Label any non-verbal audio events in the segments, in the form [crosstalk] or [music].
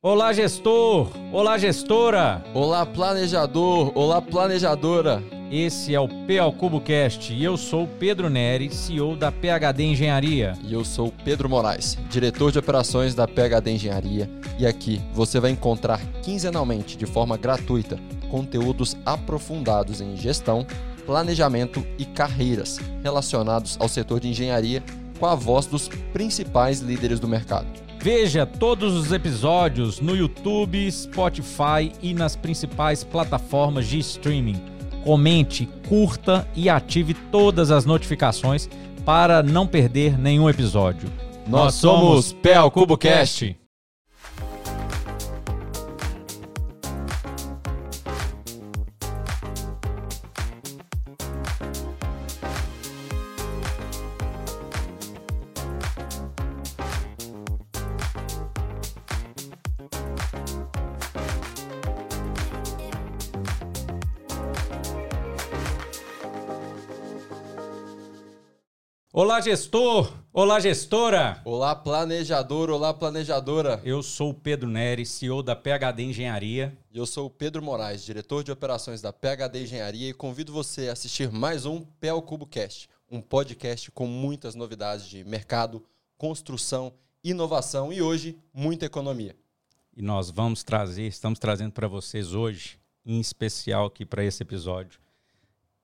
Olá, gestor! Olá, gestora! Olá, planejador! Olá, planejadora! Esse é o PA Cubo Cast e eu sou Pedro Neri, CEO da PHD Engenharia. E eu sou Pedro Moraes, diretor de operações da PHD Engenharia. E aqui você vai encontrar quinzenalmente, de forma gratuita, conteúdos aprofundados em gestão, planejamento e carreiras relacionados ao setor de engenharia com a voz dos principais líderes do mercado. Veja todos os episódios no YouTube, Spotify e nas principais plataformas de streaming. Comente, curta e ative todas as notificações para não perder nenhum episódio. Nós somos PL Cubo Cast. Olá, gestor! Olá, gestora! Olá, planejador! Olá, planejadora! Eu sou o Pedro Neri, CEO da PHD Engenharia. E eu sou o Pedro Moraes, diretor de operações da PHD Engenharia, e convido você a assistir mais um PL Cubo Cast, um podcast com muitas novidades de mercado, construção, inovação e hoje muita economia. E nós vamos trazer, estamos trazendo para vocês hoje, em especial aqui para esse episódio,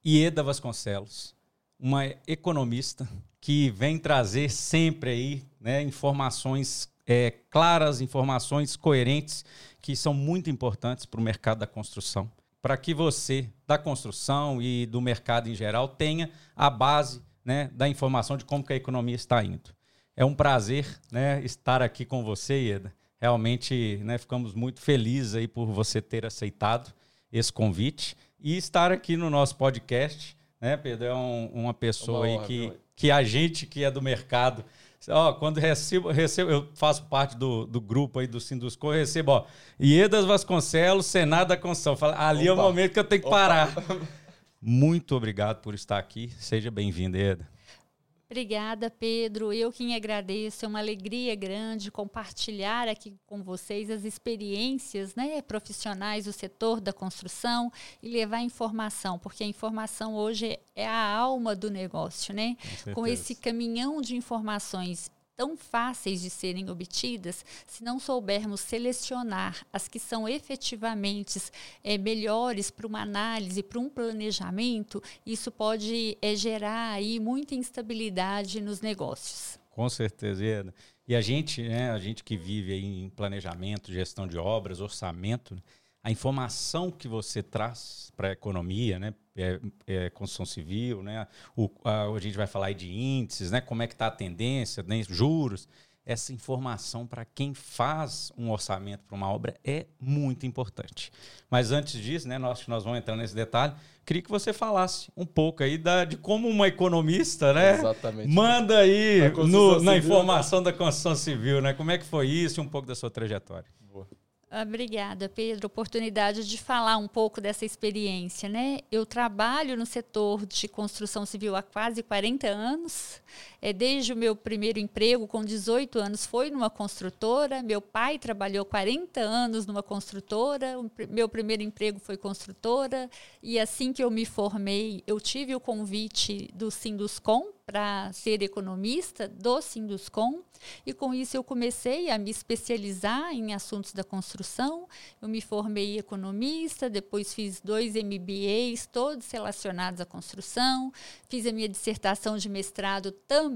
Ieda Vasconcelos uma economista que vem trazer sempre aí né, informações é, claras, informações coerentes que são muito importantes para o mercado da construção, para que você da construção e do mercado em geral tenha a base né, da informação de como que a economia está indo. É um prazer né, estar aqui com você, Ieda. Realmente né, ficamos muito felizes aí por você ter aceitado esse convite e estar aqui no nosso podcast né, Pedro? É um, uma pessoa uma aí que, que a gente que é do mercado. Ó, quando recebo, recebo, eu faço parte do, do grupo aí do Sindusco, eu recebo, ó, Iedas Vasconcelos, Senado da Construção. Fala, ali Opa. é o momento que eu tenho que parar. [laughs] Muito obrigado por estar aqui. Seja bem-vindo, Ieda. Obrigada, Pedro. Eu quem agradeço. É uma alegria grande compartilhar aqui com vocês as experiências né, profissionais do setor da construção e levar informação, porque a informação hoje é a alma do negócio, né? Com, com esse caminhão de informações tão fáceis de serem obtidas se não soubermos selecionar as que são efetivamente é, melhores para uma análise, para um planejamento, isso pode é, gerar aí muita instabilidade nos negócios. Com certeza. E a gente, né, a gente que vive em planejamento, gestão de obras, orçamento, a informação que você traz para a economia, né, é, é, construção civil, né, o, a, a, gente vai falar aí de índices, né, como é que está a tendência, né, juros, essa informação para quem faz um orçamento para uma obra é muito importante. Mas antes disso, né, nós, nós vamos entrar nesse detalhe, queria que você falasse um pouco aí da, de como uma economista, né, Exatamente. manda aí no, na informação da construção civil, né, como é que foi isso e um pouco da sua trajetória. Boa. Obrigada, Pedro. Oportunidade de falar um pouco dessa experiência, né? Eu trabalho no setor de construção civil há quase 40 anos. É, desde o meu primeiro emprego, com 18 anos, foi numa construtora. Meu pai trabalhou 40 anos numa construtora. O meu primeiro emprego foi construtora. E assim que eu me formei, eu tive o convite do Sinduscom para ser economista do Sinduscom. E com isso eu comecei a me especializar em assuntos da construção. Eu me formei economista, depois fiz dois MBAs, todos relacionados à construção. Fiz a minha dissertação de mestrado também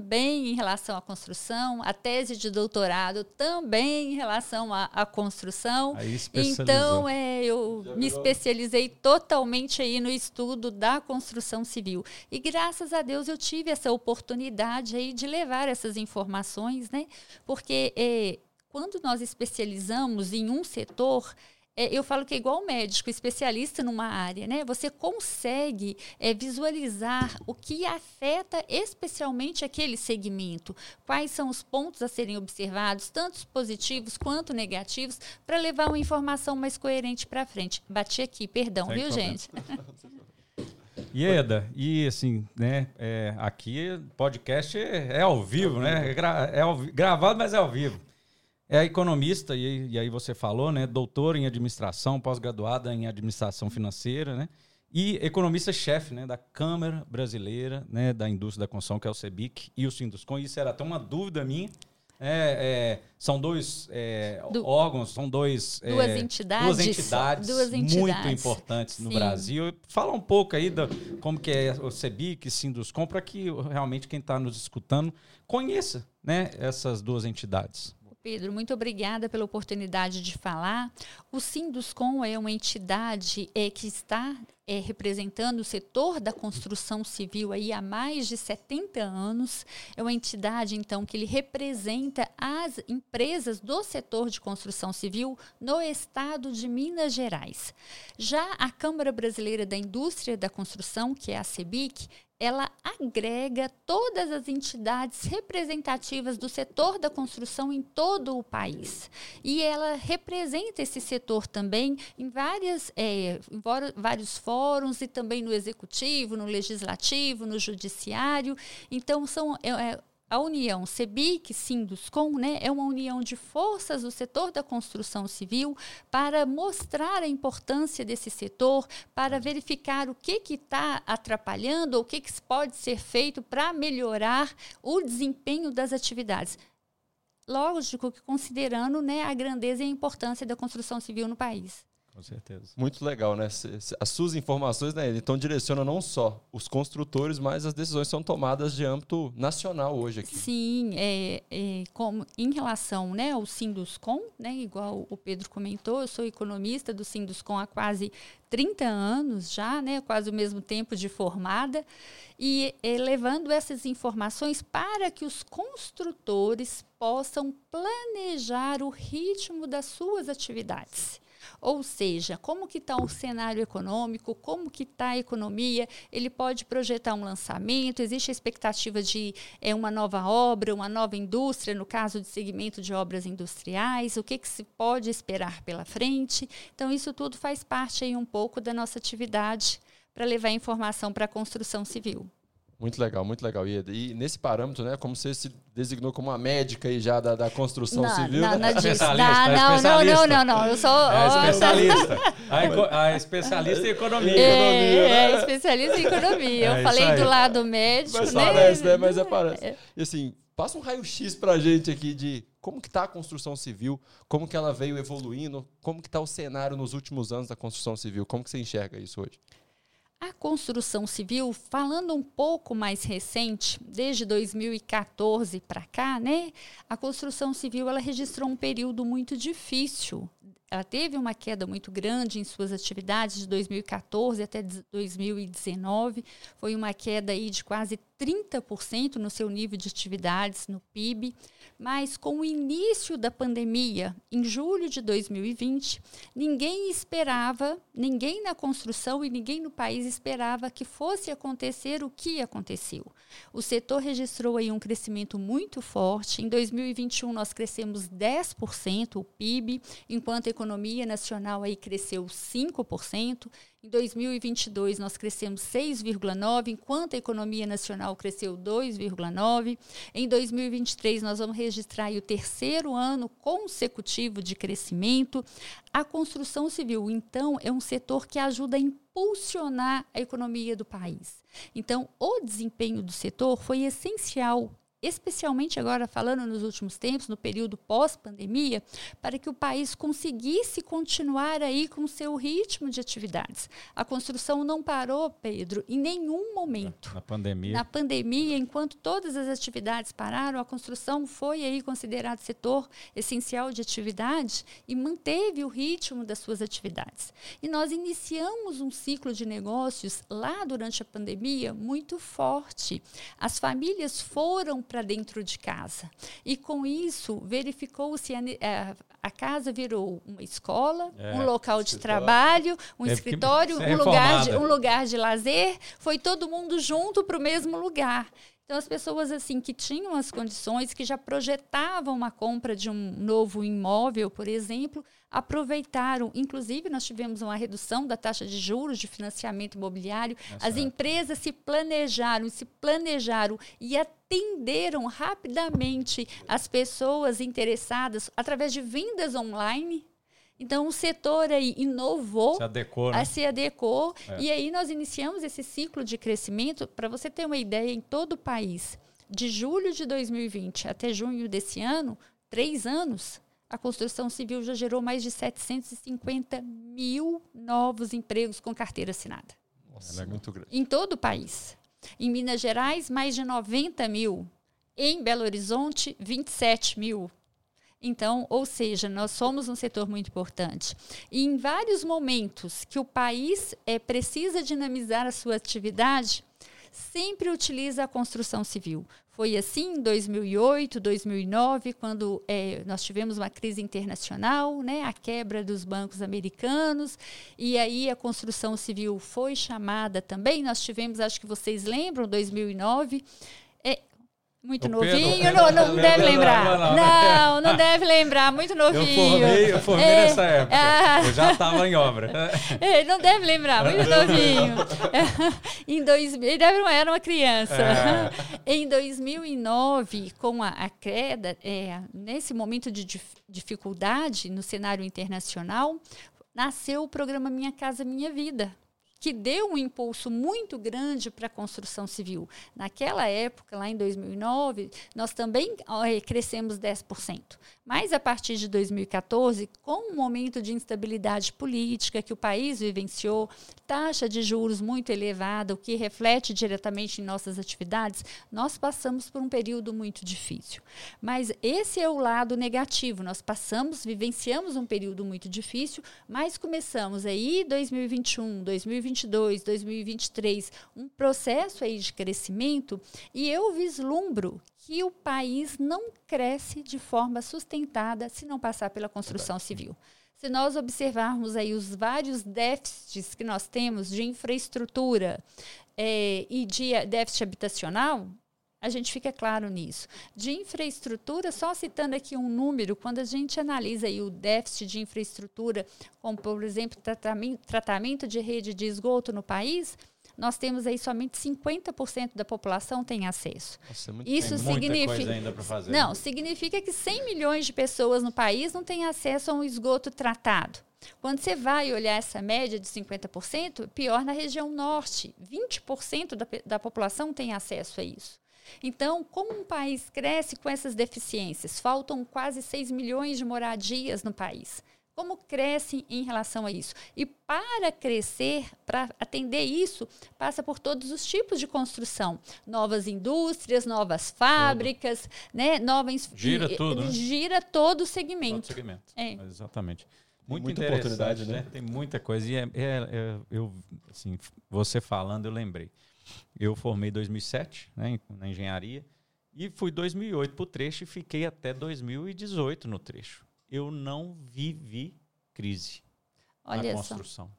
em relação à construção, a tese de doutorado também em relação à, à construção. então, é, eu me especializei totalmente aí no estudo da construção civil. E graças a Deus eu tive essa oportunidade aí de levar essas informações, né? Porque é, quando nós especializamos em um setor, é, eu falo que é igual médico, especialista numa área, né? Você consegue é, visualizar o que afeta especialmente aquele segmento, quais são os pontos a serem observados, tanto positivos quanto negativos, para levar uma informação mais coerente para frente. Bati aqui, perdão, Sem viu, problema. gente? [laughs] Ieda, e assim, né, é, aqui podcast é, é ao vivo, né? É, gra, é ao, gravado, mas é ao vivo. É economista, e, e aí você falou, né? Doutor em administração, pós-graduada em administração financeira, né? E economista-chefe né, da Câmara Brasileira né, da Indústria da Construção, que é o CEBIC, e o Sinduscom. Isso era até uma dúvida minha. É, é, são dois é, Do, órgãos, são dois, é, duas, entidades, duas, entidades, duas entidades muito importantes Sim. no Brasil. Fala um pouco aí da como que é o CEBIC, Sinduscom, para que realmente quem está nos escutando conheça né, essas duas entidades. Pedro, muito obrigada pela oportunidade de falar. O Sinduscom é uma entidade é, que está é, representando o setor da construção civil aí há mais de 70 anos. É uma entidade, então, que ele representa as empresas do setor de construção civil no estado de Minas Gerais. Já a Câmara Brasileira da Indústria da Construção, que é a CEBIC, ela agrega todas as entidades representativas do setor da construção em todo o país. E ela representa esse setor também em, várias, é, em vários fóruns e também no executivo, no legislativo, no judiciário. Então, são, é, é a união CEBIC, Sinduscom, né, é uma união de forças do setor da construção civil para mostrar a importância desse setor, para verificar o que está atrapalhando ou o que, que pode ser feito para melhorar o desempenho das atividades. Lógico que considerando né, a grandeza e a importância da construção civil no país. Com certeza. Muito legal, né? As suas informações, né, então direcionam não só os construtores, mas as decisões são tomadas de âmbito nacional hoje aqui. Sim, é, é como, em relação né, ao Sinduscom, né, igual o Pedro comentou, eu sou economista do Sinduscom há quase 30 anos já, né, quase o mesmo tempo de formada, e é, levando essas informações para que os construtores possam planejar o ritmo das suas atividades. Ou seja, como que está o cenário econômico, como que está a economia, ele pode projetar um lançamento, existe a expectativa de é, uma nova obra, uma nova indústria, no caso de segmento de obras industriais, o que, que se pode esperar pela frente. Então, isso tudo faz parte aí um pouco da nossa atividade para levar informação para a construção civil. Muito legal, muito legal, Ieda. E nesse parâmetro, né, como você se designou como uma médica aí já da, da construção não, civil. Não, não, especialista, não, não, não, não, não, eu sou... É especialista. [laughs] a, a, especialista em economia. É, economia, né? é especialista em economia. Eu é falei do lado médico, Mas né? Parece, né? Mas aparece. É. E assim, passa um raio-x pra gente aqui de como que está a construção civil, como que ela veio evoluindo, como que está o cenário nos últimos anos da construção civil, como que você enxerga isso hoje? A construção civil, falando um pouco mais recente, desde 2014 para cá, né? A construção civil ela registrou um período muito difícil. Ela teve uma queda muito grande em suas atividades de 2014 até 2019. Foi uma queda aí de quase 30% no seu nível de atividades no PIB. Mas com o início da pandemia, em julho de 2020, ninguém esperava, ninguém na construção e ninguém no país esperava que fosse acontecer o que aconteceu. O setor registrou aí um crescimento muito forte. Em 2021 nós crescemos 10% o PIB, enquanto a economia nacional aí cresceu 5%. Em 2022, nós crescemos 6,9%, enquanto a economia nacional cresceu 2,9%. Em 2023, nós vamos registrar o terceiro ano consecutivo de crescimento. A construção civil, então, é um setor que ajuda a impulsionar a economia do país. Então, o desempenho do setor foi essencial especialmente agora falando nos últimos tempos, no período pós-pandemia, para que o país conseguisse continuar aí com seu ritmo de atividades. A construção não parou, Pedro, em nenhum momento. Na pandemia. Na pandemia, enquanto todas as atividades pararam, a construção foi aí considerado setor essencial de atividade e manteve o ritmo das suas atividades. E nós iniciamos um ciclo de negócios lá durante a pandemia muito forte. As famílias foram para dentro de casa. E com isso, verificou-se a, a, é, casa virou uma escola, é, um local de trabalho, um escritório, um lugar, de, um lugar de lazer. Foi todo mundo junto para o mesmo lugar. Então, as pessoas assim que tinham as condições, que já projetavam uma compra de um novo imóvel, por exemplo, aproveitaram. Inclusive, nós tivemos uma redução da taxa de juros de financiamento imobiliário. Essa as empresas se planejaram, se planejaram e atenderam rapidamente as pessoas interessadas através de vendas online. Então, o setor aí inovou, se adequou, né? se adequou é. e aí nós iniciamos esse ciclo de crescimento. Para você ter uma ideia, em todo o país, de julho de 2020 até junho desse ano, três anos, a construção civil já gerou mais de 750 mil novos empregos com carteira assinada. Nossa, é muito grande. Em todo o país. Em Minas Gerais, mais de 90 mil. Em Belo Horizonte, 27 mil. Então, ou seja, nós somos um setor muito importante. E em vários momentos que o país é, precisa dinamizar a sua atividade, sempre utiliza a construção civil. Foi assim em 2008, 2009, quando é, nós tivemos uma crise internacional, né, a quebra dos bancos americanos, e aí a construção civil foi chamada também. Nós tivemos, acho que vocês lembram, 2009, muito o novinho, Pedro, não, não, deve lembrar. Não, não, não deve lembrar, muito novinho. Eu formei, eu formei é, nessa época. Ah, eu já estava em obra. É, não deve lembrar, muito [laughs] novinho. [laughs] em dois, ele deve, era uma criança. É. Em 2009, com a, a queda, é, nesse momento de dif, dificuldade no cenário internacional, nasceu o programa Minha Casa Minha Vida que deu um impulso muito grande para a construção civil. Naquela época, lá em 2009, nós também crescemos 10%. Mas a partir de 2014, com um momento de instabilidade política que o país vivenciou, taxa de juros muito elevada, o que reflete diretamente em nossas atividades, nós passamos por um período muito difícil. Mas esse é o lado negativo. Nós passamos, vivenciamos um período muito difícil, mas começamos aí 2021, 2022, 2023, um processo aí de crescimento e eu vislumbro que o país não cresce de forma sustentada se não passar pela construção civil. Se nós observarmos aí os vários déficits que nós temos de infraestrutura é, e de déficit habitacional, a gente fica claro nisso. De infraestrutura, só citando aqui um número, quando a gente analisa aí o déficit de infraestrutura, como por exemplo tratamento, tratamento de rede de esgoto no país, nós temos aí somente 50% da população tem acesso. Nossa, é muito, Isso significa ainda para fazer. Não, significa que 100 milhões de pessoas no país não têm acesso a um esgoto tratado. Quando você vai olhar essa média de 50%, pior na região norte, 20% da, da população tem acesso a isso. Então, como um país cresce com essas deficiências? Faltam quase 6 milhões de moradias no país. Como cresce em relação a isso? E para crescer, para atender isso, passa por todos os tipos de construção. Novas indústrias, novas fábricas, tudo. né? Novas, gira tudo, né? Gira todo o segmento. Todo segmento. É. Exatamente. Muito muita oportunidade, né? né? Tem muita coisa. E é, é, é, eu, assim, você falando, eu lembrei. Eu formei em 2007, né, na engenharia, e fui 2008 para o trecho e fiquei até 2018 no trecho eu não vivi crise Olha na construção.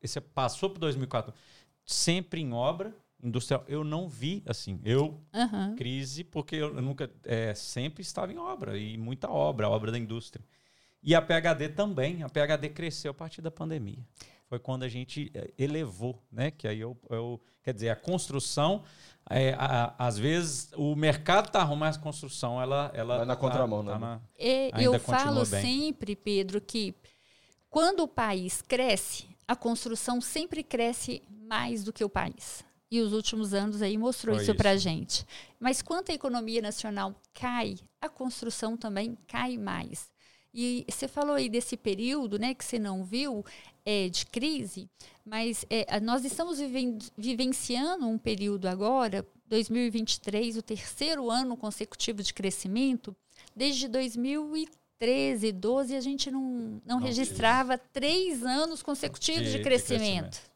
Esse passou para 2004, sempre em obra industrial. Eu não vi assim, eu uhum. crise porque eu nunca é, sempre estava em obra e muita obra, obra da indústria. E a PhD também, a PhD cresceu a partir da pandemia. Foi quando a gente é, elevou, né? Que aí eu, eu quer dizer, a construção é, a, às vezes o mercado está arrumando mas a construção ela, ela vai na contramão, tá, né? Tá na, é, eu falo bem. sempre, Pedro, que quando o país cresce, a construção sempre cresce mais do que o país. E os últimos anos aí mostrou Foi isso, para a gente. Mas quando a economia nacional cai, a construção também cai mais. E você falou aí desse período, né, que você não viu, é, de crise, mas é, nós estamos vivenciando um período agora, 2023, o terceiro ano consecutivo de crescimento, desde 2013, 12, a gente não, não, não registrava três anos consecutivos de, de, crescimento. de crescimento.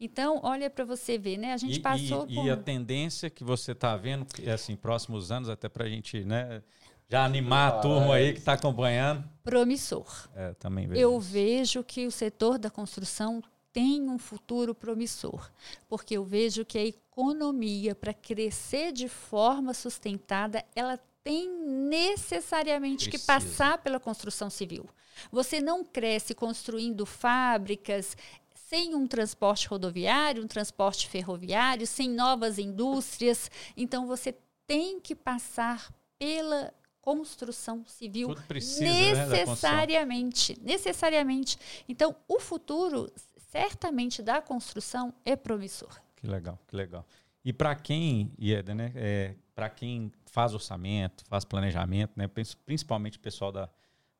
Então, olha para você ver, né? A gente e, passou. E, por... e, a tendência que você está vendo, assim, próximos anos, até para a gente, né? Já animar a turma aí que está acompanhando. Promissor. É, também vejo. Eu vejo que o setor da construção tem um futuro promissor, porque eu vejo que a economia, para crescer de forma sustentada, ela tem necessariamente Precisa. que passar pela construção civil. Você não cresce construindo fábricas sem um transporte rodoviário, um transporte ferroviário, sem novas indústrias. Então, você tem que passar pela construção civil precisa, necessariamente, né, necessariamente. Então, o futuro certamente da construção é promissor. Que legal, que legal. E para quem, Ieda, né, é, para quem faz orçamento, faz planejamento, né, principalmente o pessoal da,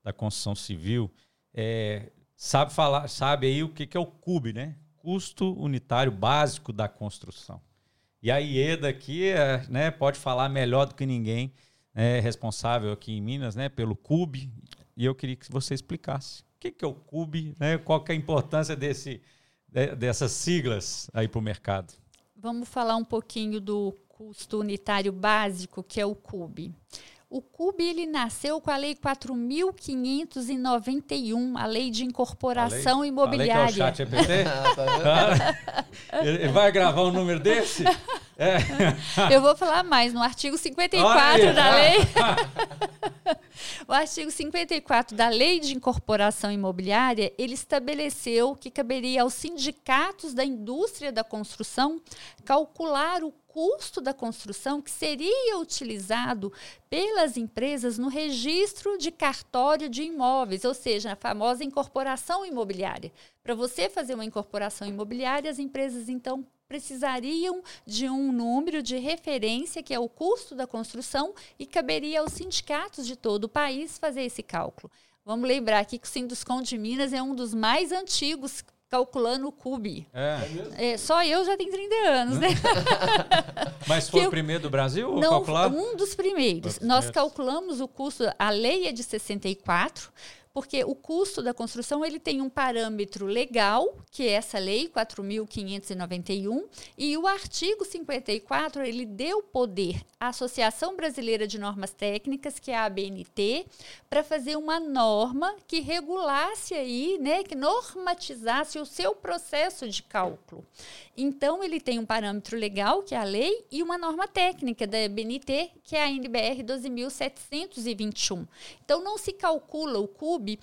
da construção civil, é, sabe falar, sabe aí o que, que é o CUB, né? Custo unitário básico da construção. E a IEDA aqui é, né, pode falar melhor do que ninguém, é responsável aqui em Minas, né, pelo CUB, e eu queria que você explicasse. O que, que é o CUB, né, qual que é a importância desse, dessas siglas aí para o mercado? Vamos falar um pouquinho do custo unitário básico, que é o CUB. O CUB ele nasceu com a Lei 4.591, a Lei de Incorporação a lei, Imobiliária. A lei que é o chat EPT? [laughs] Ah, [laughs] ele vai gravar um número desse? [laughs] É. [laughs] Eu vou falar mais. No artigo 54 da lei. [laughs] o artigo 54 da Lei de Incorporação Imobiliária, ele estabeleceu que caberia aos sindicatos da indústria da construção calcular o custo da construção que seria utilizado pelas empresas no registro de cartório de imóveis, ou seja, a famosa incorporação imobiliária. Para você fazer uma incorporação imobiliária, as empresas então precisariam de um número de referência, que é o custo da construção, e caberia aos sindicatos de todo o país fazer esse cálculo. Vamos lembrar aqui que o Sinduscom de Minas é um dos mais antigos calculando o CUB. É. é. só eu já tenho 30 anos, né? [laughs] Mas foi o primeiro do Brasil? Não, calcular? um dos primeiros. Nós calculamos o custo, a lei é de 64, porque o custo da construção ele tem um parâmetro legal, que é essa lei 4591, e o artigo 54, ele deu poder à Associação Brasileira de Normas Técnicas, que é a ABNT, para fazer uma norma que regulasse aí, né, que normatizasse o seu processo de cálculo. Então ele tem um parâmetro legal, que é a lei, e uma norma técnica da ABNT, que é a NBR 12721. Então não se calcula o CUB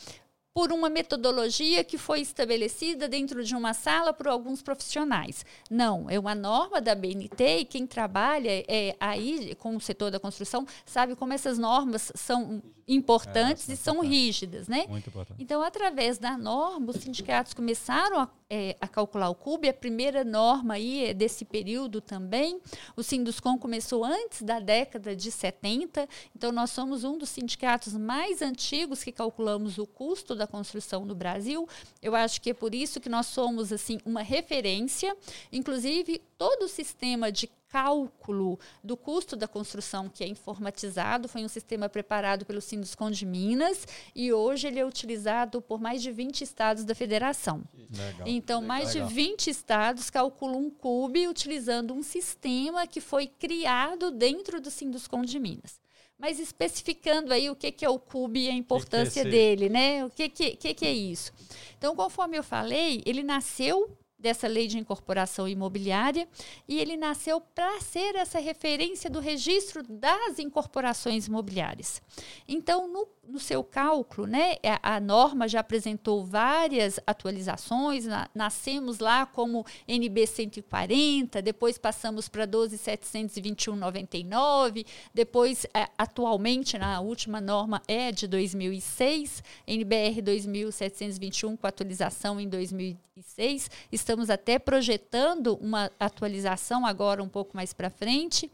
por uma metodologia que foi estabelecida dentro de uma sala por alguns profissionais. Não, é uma norma da BNT e quem trabalha é, aí com o setor da construção sabe como essas normas são importantes é, e são rígidas, né? Muito importante. Então, através da norma, os sindicatos começaram a, é, a calcular o CUB, a primeira norma aí é desse período também. O Sinduscom começou antes da década de 70, então nós somos um dos sindicatos mais antigos que calculamos o custo da construção no Brasil. Eu acho que é por isso que nós somos assim uma referência, inclusive todo o sistema de cálculo do custo da construção que é informatizado, foi um sistema preparado pelo Sinduscom de Minas e hoje ele é utilizado por mais de 20 estados da federação. Legal, então, legal, mais legal. de 20 estados calculam um CUB utilizando um sistema que foi criado dentro do Sinduscom de Minas. Mas especificando aí o que, que é o CUB e a importância é dele, né? O que, que, que, que é isso? Então, conforme eu falei, ele nasceu dessa lei de incorporação imobiliária e ele nasceu para ser essa referência do registro das incorporações imobiliárias. Então, no, no seu cálculo, né, a, a, norma já apresentou várias atualizações, na, nascemos lá como NB 140, depois passamos para 12721,99, depois, é, atualmente, na última norma é de 2006, NBR 2721 com atualização em 2006, estamos até projetando uma atualização agora um pouco mais para frente.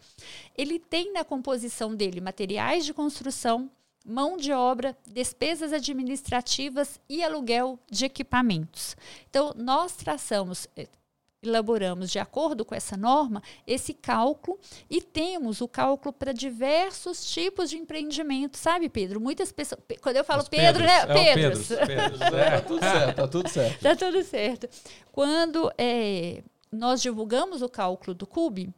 Ele tem na composição dele materiais de construção, mão de obra, despesas administrativas e aluguel de equipamentos. Então, nós traçamos eh, elaboramos, de acordo com essa norma, esse cálculo e temos o cálculo para diversos tipos de empreendimento, sabe, Pedro? Muitas pessoas. Quando eu falo Os Pedro, né? É Pedro. Pedro. [laughs] É, tá tudo certo, tá tudo certo. Tá tudo certo. Quando é, nós divulgamos o cálculo do CUB,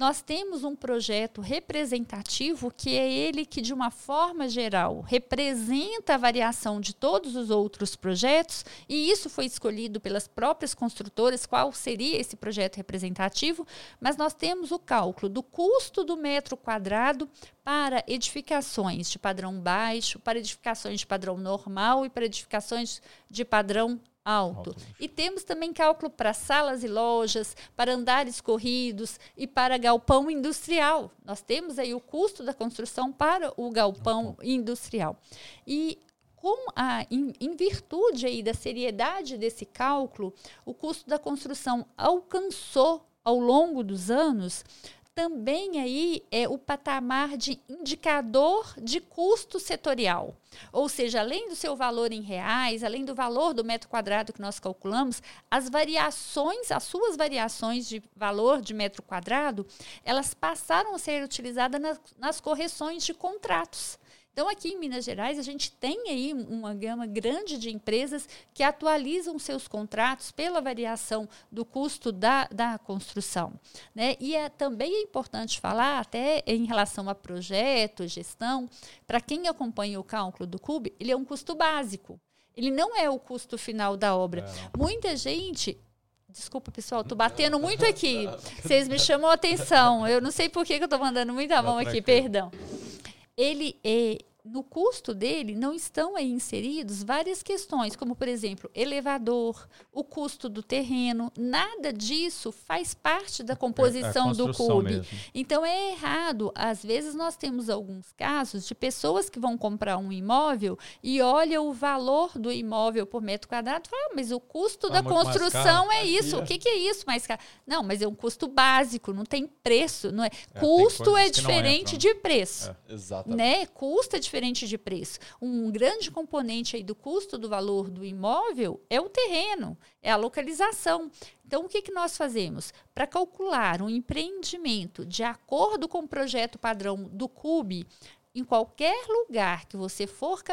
nós temos um projeto representativo que é ele que, de uma forma geral, representa a variação de todos os outros projetos, e isso foi escolhido pelas próprias construtoras, qual seria esse projeto representativo, mas nós temos o cálculo do custo do metro quadrado para edificações de padrão baixo, para edificações de padrão normal e para edificações de padrão alto. alto. E temos também cálculo para salas e lojas, para andares corridos e para galpão industrial. Nós temos aí o custo da construção para o galpão industrial. E com a, em, em, virtude aí da seriedade desse cálculo, o custo da construção alcançou ao longo dos anos também aí é o patamar de indicador de custo setorial. Ou seja, além do seu valor em reais, além do valor do metro quadrado que nós calculamos, as variações, as suas variações de valor de metro quadrado, elas passaram a ser utilizadas nas, nas correções de contratos. Então, aqui em Minas Gerais, a gente tem aí uma gama grande de empresas que atualizam seus contratos pela variação do custo da, da construção. Né? E é, também é importante falar, até em relação a projeto, gestão, para quem acompanha o cálculo do CUB, ele é um custo básico. Ele não é o custo final da obra. É. Muita gente Desculpa, pessoal, tô batendo muito aqui. [laughs] Vocês me chamam a atenção. Eu não sei por que, que eu tô mandando muita mão aqui, perdão ele é no custo dele não estão aí inseridos várias questões, como por exemplo, elevador, o custo do terreno, nada disso faz parte da composição é, do clube. Então é errado. Às vezes nós temos alguns casos de pessoas que vão comprar um imóvel e olha o valor do imóvel por metro quadrado e fala, ah, mas o custo ah, da construção é isso. O que, que, é isso mais caro? Não, mas é um custo básico, não tem preço, não é? é custo é diferente de preço. É. Exatamente. Né? Custo é diferente de preço. Um grande componente aí do custo do valor do imóvel é o terreno, é a localização. Então, o que, que nós fazemos? Para calcular um empreendimento de acordo com o projeto padrão do CUB, em qualquer lugar que você for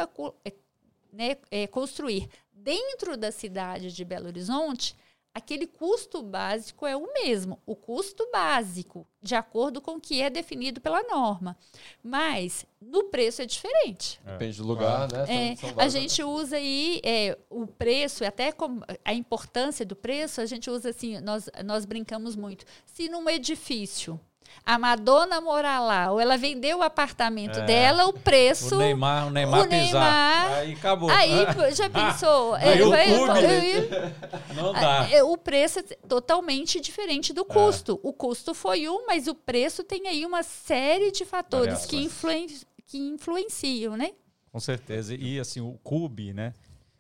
é, né, é, construir dentro da cidade de Belo Horizonte, aquele custo básico é o mesmo, o custo básico, de acordo com o que é definido pela norma. Mas no preço é diferente. É. Depende do lugar, né? É, são, são a gente usa aí é, o preço, até a importância do preço, a gente usa assim, nós, nós brincamos muito. Se num edifício a Madonna morar lá, ou ela vendeu o apartamento é. dela, o preço. O Neymar, o Neymar, o Neymar Aí acabou. Aí [laughs] já pensou? [laughs] aí o vai, eu, Não dá. É, o preço é totalmente diferente do custo. É. O custo foi um, mas o preço tem aí uma série de fatores que, influen que influenciam, né? Com certeza. E assim, o CUB, né?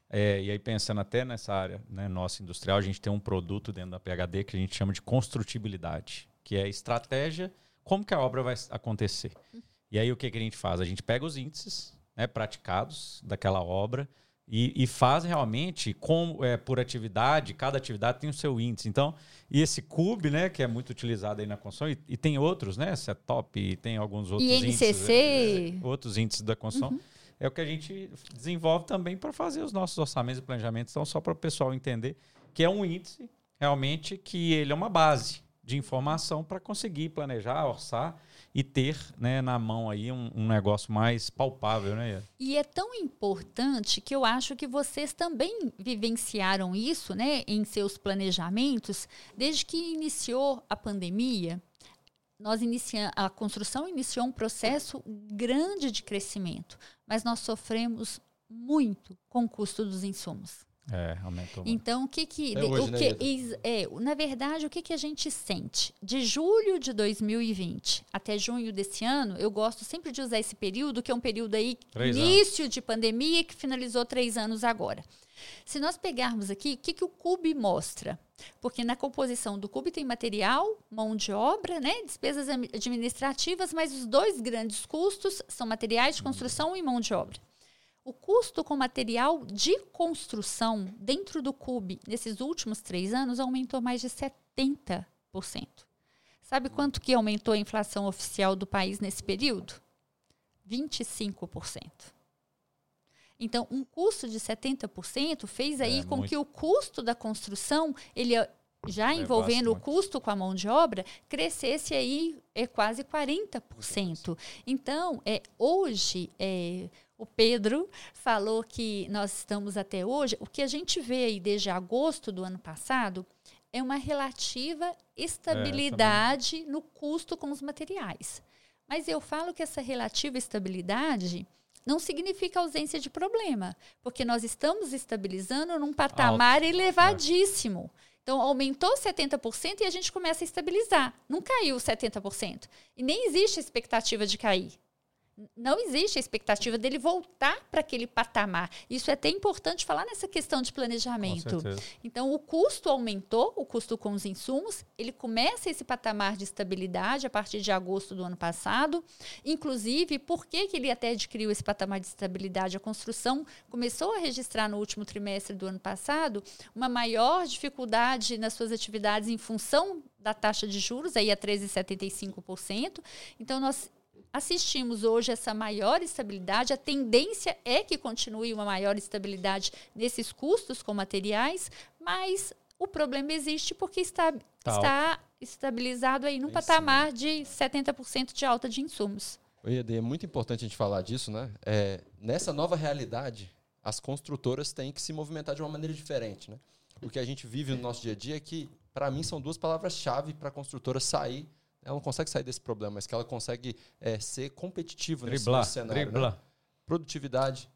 É, e aí, pensando até nessa área né, nossa industrial, a gente tem um produto dentro da PHD que a gente chama de construtibilidade que é estratégia, como que a obra vai acontecer. E aí o que, que a gente faz? A gente pega os índices né, praticados daquela obra e, e faz realmente com, é, por atividade, cada atividade tem o seu índice. Então, e esse CUB, né, que é muito utilizado aí na construção, e, e tem outros, né, top e tem alguns outros INCC. índices. É, é, outros índices da construção. Uhum. É o que a gente desenvolve também para fazer os nossos orçamentos e planejamentos. Então, só para o pessoal entender que é um índice realmente que ele é uma base de informação para conseguir planejar, orçar e ter né, na mão aí um, um, negócio mais palpável, né? E é tão importante que eu acho que vocês também vivenciaram isso, né, em seus planejamentos, desde que iniciou a pandemia. Nós iniciamos, a construção iniciou um processo grande de crescimento, mas nós sofremos muito com o custo dos insumos. É, aumentou. Então, o que que. É hoje, o né, que é, na verdade, o que, que a gente sente? De julho de 2020 até junho desse ano, eu gosto sempre de usar esse período, que é um período aí, três início anos. de pandemia, que finalizou três anos agora. Se nós pegarmos aqui, o que, que o CUB mostra? Porque na composição do CUB tem material, mão de obra, né, despesas administrativas, mas os dois grandes custos são materiais de construção e mão de obra. O custo com material de construção dentro do CUB nesses últimos três anos aumentou mais de 70%. Sabe quanto que aumentou a inflação oficial do país nesse período? 25%. Então, um custo de 70% fez aí é, com muito... que o custo da construção ele já envolvendo o custo com a mão de obra, crescesse aí é quase 40%. Então, é, hoje, é, o Pedro falou que nós estamos até hoje, o que a gente vê aí desde agosto do ano passado é uma relativa estabilidade é, no custo com os materiais. Mas eu falo que essa relativa estabilidade não significa ausência de problema, porque nós estamos estabilizando num patamar Alto. elevadíssimo. Então, aumentou 70% e a gente começa a estabilizar. Não caiu 70%. E nem existe expectativa de cair não existe a expectativa dele voltar para aquele patamar. Isso é até importante falar nessa questão de planejamento. Então, o custo aumentou, o custo com os insumos, ele começa esse patamar de estabilidade a partir de agosto do ano passado. Inclusive, por que, que ele até adquiriu esse patamar de estabilidade? A construção começou a registrar no último trimestre do ano passado uma maior dificuldade nas suas atividades em função da taxa de juros, aí a 13,75%. Então, nós assistimos hoje essa maior estabilidade. A tendência é que continue uma maior estabilidade nesses custos com materiais, mas o problema existe porque está, tá está estabilizado aí no patamar de 70% de alta de insumos. Oi, é muito importante a gente falar disso, né? É, nessa nova realidade, as construtoras têm que se movimentar de uma maneira diferente, né? O que a gente vive no nosso dia a dia é que, para mim, são duas palavras-chave para a construtora sair ela não consegue sair desse problema, mas que ela consegue é, ser competitiva driblar, nesse cenário. Né? Driblar. Né? Produtividade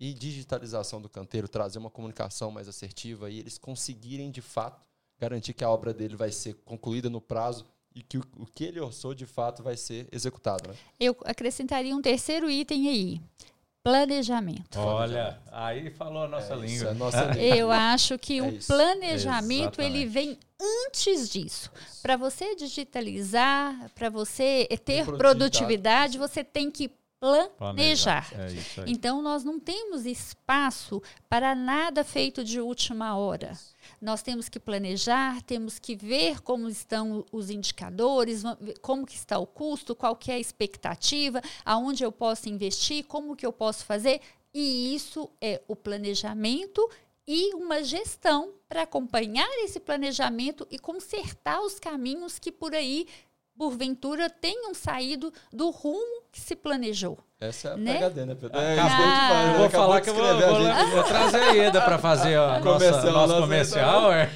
e digitalização do canteiro, trazer uma comunicação mais assertiva e eles conseguirem, de fato, garantir que a obra dele vai ser concluída no prazo e que o, o que ele orçou, de fato, vai ser executado. Né? Eu acrescentaria um terceiro item aí. Planejamento. Olha, aí falou a nossa é língua. Isso, é nossa [laughs] língua. Eu acho que é o planejamento ele vem antes disso. Para você digitalizar, para você ter produtividade, produtividade, você tem que planejar. É então, nós não temos espaço para nada feito de última hora. Nós temos que planejar, temos que ver como estão os indicadores, como que está o custo, qual que é a expectativa, aonde eu posso investir, como que eu posso fazer. E isso é o planejamento e uma gestão para acompanhar esse planejamento e consertar os caminhos que por aí porventura tenham saído do rumo que se planejou. Essa é a né? PHD, né, Pedro? É, ah, eu vou falar que eu vou, vou, vou, trazer a Ieda para fazer o nosso, nosso comercial. É.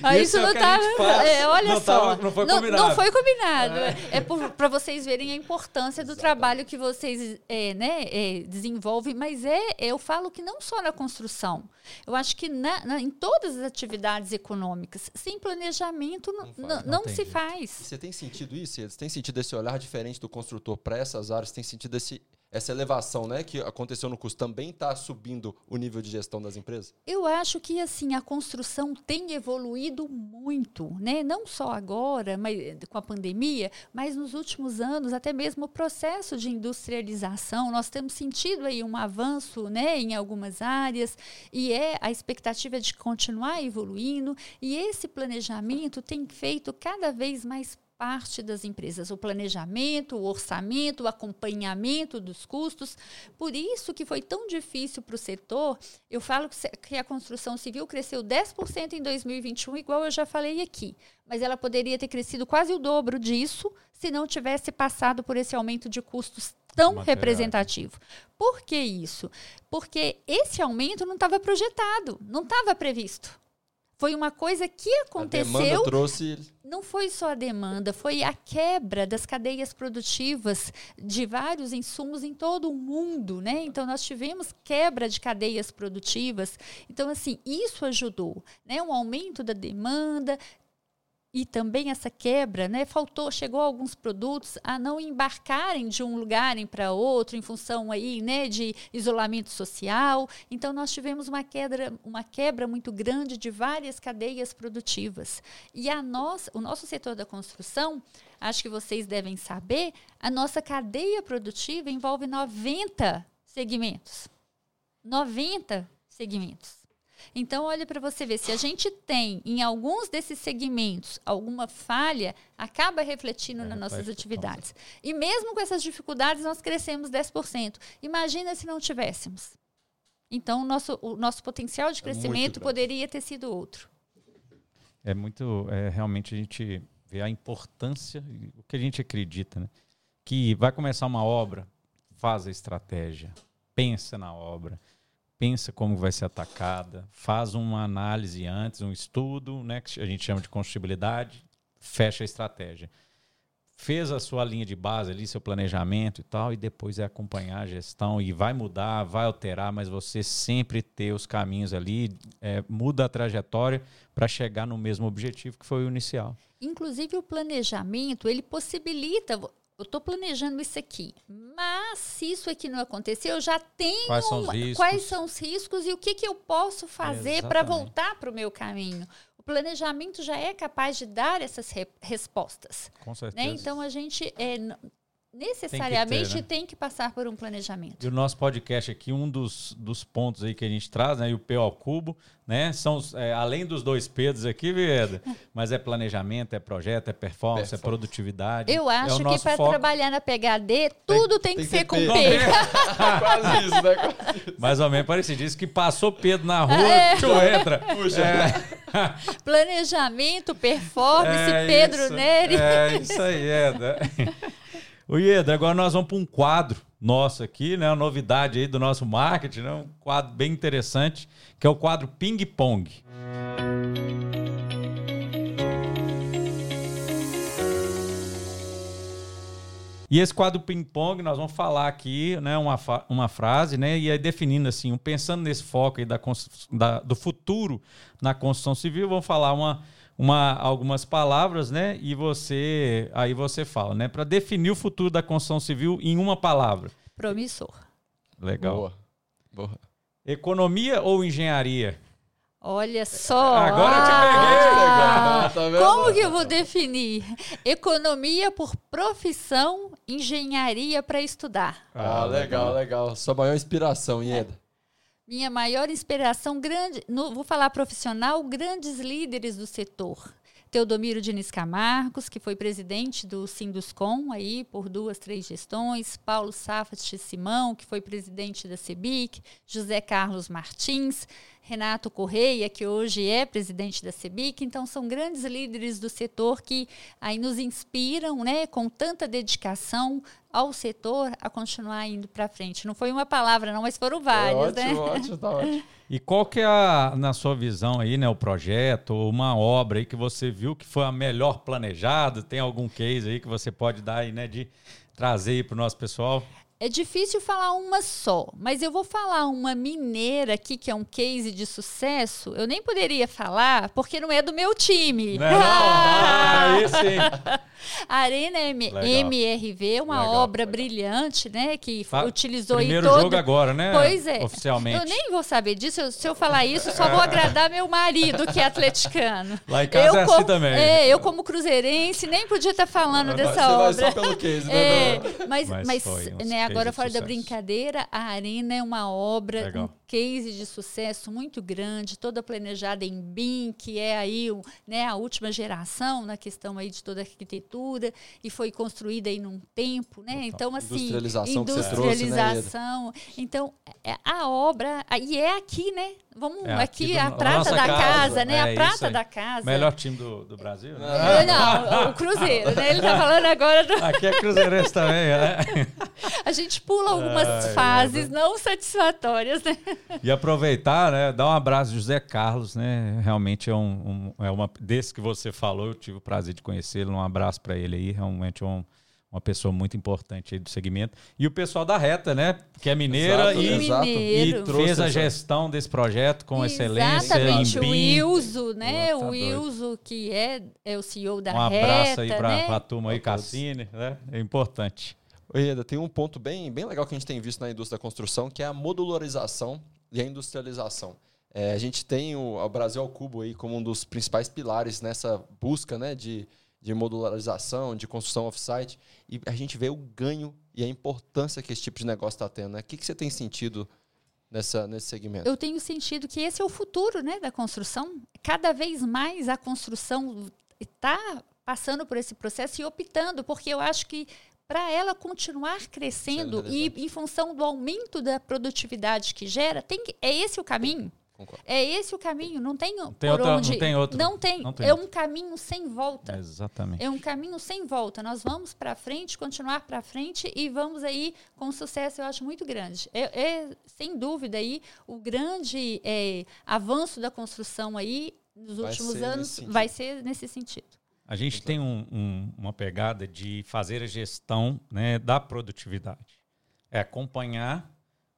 Ah, isso não tá. É, olha não só. Tava, não foi combinado. Não, não foi combinado. É, é para vocês verem a importância do trabalho que vocês é, né, é, desenvolvem. Mas é, eu falo que não só na construção. Eu acho que na, na, em todas as atividades econômicas, sem planejamento, não, não, não se faz. Você tem sentido isso? Você tem sentido esse olhar diferente do construtor para essas áreas? Você tem sentido esse, essa elevação né, que aconteceu no custo também está subindo o nível de gestão das empresas? Eu acho que assim a construção tem evoluído muito, né? não só agora mas, com a pandemia, mas nos últimos anos, até mesmo o processo de industrialização. Nós temos sentido aí um avanço né, em algumas áreas e é a expectativa de continuar evoluindo e esse planejamento tem feito cada vez mais parte das empresas, o planejamento, o orçamento, o acompanhamento dos custos. Por isso que foi tão difícil para o setor. Eu falo que a construção civil cresceu 10% em 2021, igual eu já falei aqui. Mas ela poderia ter crescido quase o dobro disso se não tivesse passado por esse aumento de custos tão Material. representativo. Por que isso? Porque esse aumento não estava projetado, não estava previsto. Foi uma coisa que aconteceu. A demanda trouxe. Não foi só a demanda, foi a quebra das cadeias produtivas de vários insumos em todo o mundo, né? Então nós tivemos quebra de cadeias produtivas. Então assim, isso ajudou, né? Um aumento da demanda, e também essa quebra, né, faltou, chegou alguns produtos a não embarcarem de um lugar para outro em função aí, né, de isolamento social. Então nós tivemos uma quebra, uma quebra muito grande de várias cadeias produtivas. E a nós, o nosso setor da construção, acho que vocês devem saber, a nossa cadeia produtiva envolve 90 segmentos. 90 segmentos. Então, olha para você ver, se a gente tem em alguns desses segmentos alguma falha, acaba refletindo é, nas nossas atividades. E mesmo com essas dificuldades, nós crescemos 10%. Imagina se não tivéssemos. Então, o nosso, o nosso potencial de é crescimento é poderia ter sido outro. É muito, é, realmente a gente vê a importância, o que a gente acredita, né? Que vai começar uma obra, faz a estratégia, pensa na obra, pensa como vai ser atacada, faz uma análise antes, um estudo, né, que a gente chama de construtibilidade, fecha a estratégia. Fez a sua linha de base ali, seu planejamento e tal, e depois é acompanhar a gestão e vai mudar, vai alterar, mas você sempre ter os caminhos ali, é, muda a trajetória para chegar no mesmo objetivo que foi o inicial. Inclusive o planejamento, ele possibilita eu estou planejando isso aqui, mas se isso aqui não acontecer, eu já tenho quais são os riscos, quais são os riscos e o que, que eu posso fazer para voltar para o meu caminho. O planejamento já é capaz de dar essas re respostas. Com né? certeza. Né? Então a gente é, necessariamente tem que, ter, né? tem que, passar por um planejamento. E o nosso podcast aqui, um dos, dos pontos aí que a gente traz, né, e o P ao cubo, né, são é, além dos dois Pedros aqui, Vieda, [laughs] mas é planejamento, é projeto, é performance, Perform. é produtividade. Eu é acho é que para trabalhar na PHD, tudo tem, tem, tem que, ser com P. [laughs] Quase isso, né? Quase isso. Mais ou menos parecido. Diz que passou Pedro na rua, é. tu entra. Puxa. É. [laughs] Planejamento, performance, é Pedro isso, Neri. É isso aí, é. O Ieda, agora nós vamos para um quadro nosso aqui, né? Uma novidade aí do nosso marketing, né? Um quadro bem interessante, que é o quadro Ping Pong. E esse quadro ping-pong, nós vamos falar aqui, né, uma, uma frase, né, e aí definindo assim, pensando nesse foco aí da, da, do futuro na construção civil, vamos falar uma, uma, algumas palavras, né? E você aí você fala, né? Para definir o futuro da construção civil em uma palavra. Promissor. Legal. Boa. Boa. Economia ou engenharia? Olha só. Agora ah, te peguei. Ah, tá como que eu vou definir? Economia por profissão, engenharia para estudar. Ah, legal, legal. Sua maior inspiração, Ieda. Minha maior inspiração, grande, no, vou falar profissional, grandes líderes do setor. Teodomiro Diniz Camargos, que foi presidente do Sinduscom aí por duas, três gestões, Paulo Safat Simão, que foi presidente da CEBIC, José Carlos Martins, Renato Correia, que hoje é presidente da CEBIC. Então, são grandes líderes do setor que aí nos inspiram, né, com tanta dedicação ao setor a continuar indo para frente. Não foi uma palavra, não, mas foram várias, é ótimo, né? Ótimo, tá ótimo. [laughs] E qual que é, a, na sua visão aí, né, o projeto uma obra aí que você viu que foi a melhor planejada? Tem algum case aí que você pode dar aí, né, de trazer aí para o nosso pessoal? É difícil falar uma só, mas eu vou falar uma mineira aqui, que é um case de sucesso. Eu nem poderia falar, porque não é do meu time. Não, não. Ah, aí sim. [laughs] Arena M MRV, uma Legal. obra Legal. brilhante, né? Que Fa utilizou Primeiro todo... jogo agora, né? Pois é. Oficialmente. Eu nem vou saber disso. Eu, se eu falar isso, só vou agradar meu marido, que é atleticano. Lá em casa eu, é assim também. É, eu como cruzeirense nem podia estar falando não, dessa você obra. Vai só pelo case, né? É, mas, mas, mas né, agora fora da brincadeira, a Arena é uma obra, Legal. Case de sucesso muito grande, toda planejada em BIM, que é aí né, a última geração na questão aí de toda a arquitetura e foi construída aí num tempo, né? Então assim, industrialização, industrialização. Trouxe, né, então é, a obra e é aqui, né? Vamos é, aqui, aqui a prata da casa, casa né? É, a prata da casa. Melhor time do, do Brasil, né? Não, o Cruzeiro, né? Ele tá falando agora do... Aqui é Cruzeirense também, né? [laughs] A gente pula algumas Ai, fases não satisfatórias, né? E aproveitar, né? Dar um abraço José Carlos, né? Realmente é um, um é uma desse que você falou, eu tive o prazer de conhecê-lo. Um abraço para ele aí, realmente é um uma pessoa muito importante aí do segmento. E o pessoal da Reta, né? Que é mineira exato, e, e fez a gestão desse projeto com excelência. Exatamente, o Wilzo, né? o Wilzo, que é, é o CEO da um Reta. Um abraço aí para né? a turma aí, Cassine, né? É importante. Ieda, tem um ponto bem, bem legal que a gente tem visto na indústria da construção, que é a modularização e a industrialização. É, a gente tem o, o Brasil ao Cubo aí como um dos principais pilares nessa busca né, de de modularização, de construção off-site, e a gente vê o ganho e a importância que esse tipo de negócio está tendo. Né? O que, que você tem sentido nessa, nesse segmento? Eu tenho sentido que esse é o futuro né, da construção. Cada vez mais a construção está passando por esse processo e optando, porque eu acho que para ela continuar crescendo e em função do aumento da produtividade que gera, tem que, é esse o caminho. Concordo. É esse o caminho, não tem, Não tem por outra- onde. não tem outro. Não tem. Não tem É outro. um caminho sem volta. Exatamente. É um caminho sem volta. Nós vamos para frente, continuar para frente e vamos aí com sucesso, eu acho, muito grande. É, é, sem dúvida aí o grande é, avanço da construção aí nos Vai últimos anos vai ser nesse sentido. A gente tem um- um- uma pegada de fazer a gestão né, da produtividade. É acompanhar,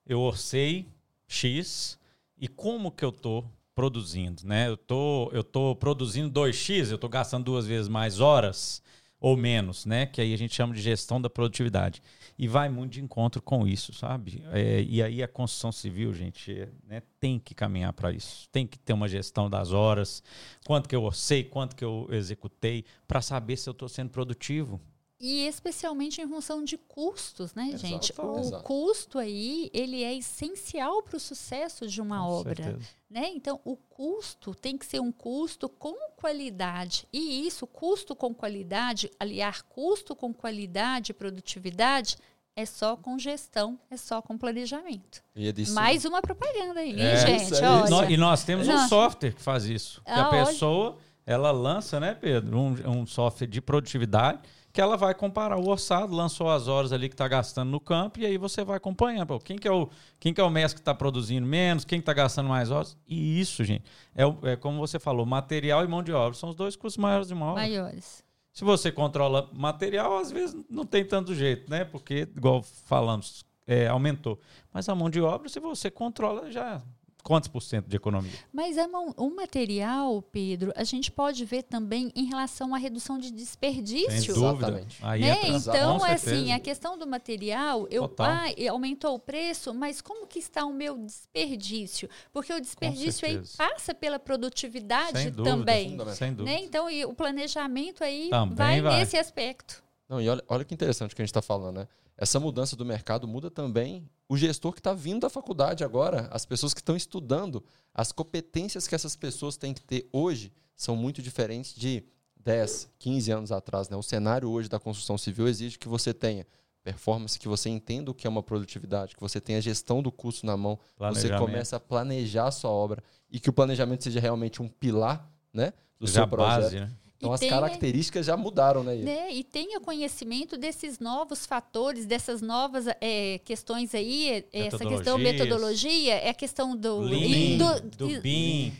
eu orcei X e como que eu estou produzindo. Né? Eu tô, eu tô produzindo 2X, eu estou gastando duas vezes mais horas ou menos, né? Que aí a gente chama de gestão da produtividade. E vai muito de encontro com isso, sabe? É, e aí a construção civil, gente, é, né, tem que caminhar para isso. Tem que ter uma gestão das horas, quanto que eu orcei, quanto que eu executei, para saber se eu estou sendo produtivo. E especialmente em função de custos, né, Exato, gente? O exato. custo aí, ele é essencial para o sucesso de uma Com obra. certeza. né? Então, o custo tem que ser um custo com qualidade. E isso, custo com qualidade, aliar custo com qualidade e produtividade, é só com gestão, é só com planejamento. E disse- Mais uma propaganda aí, É, gente? isso. Olha. E nós temos um Não. software que faz isso. Que Ah, a olha. pessoa, ela lança, né, Pedro, um, um software de produtividade que ela vai comparar o orçado, lançou as horas ali que está gastando no campo e aí você vai acompanhando. Pô, quem, que é o, quem que é o mestre que está produzindo menos, quem está gastando mais horas. E isso, gente, é, é como você falou, material e mão de obra. São os dois custos maiores de uma obra. Maiores. Se você controla material, às vezes não tem tanto jeito, né? Porque, igual falamos, é, aumentou. Mas a mão de obra, se você controla, já quantos por cento de economia? Mas a mão- o material, Pedro, a gente pode ver também em relação à redução de Sem desperdício. dúvida. Exatamente. Aí Né? Então, é certeza. assim, a questão do material, eu, ah, e aumentou o preço, mas como que está o meu desperdício? Porque o desperdício aí passa pela produtividade Sem dúvida. também. Sem dúvida. Né? Então, e o planejamento aí vai, vai. nesse aspecto. Não, e olha, olha que interessante o que a gente está falando, né? Essa mudança do mercado muda também o gestor que está vindo da faculdade agora, as pessoas que estão estudando. As competências que essas pessoas têm que ter hoje são muito diferentes de 10, 15 anos atrás. Né? O cenário hoje da construção civil exige que você tenha performance, que você entenda o que é uma produtividade, que você tenha a gestão do custo na mão, você começa a planejar a sua obra e que o planejamento seja realmente um pilar né, do Já seu projeto. base, né? Então E as tenha- características já mudaram, né? Né? E tenha conhecimento desses novos fatores, dessas novas eh, questões aí, eh, essa questão metodologia, é a questão do, Lean, do- do BIM,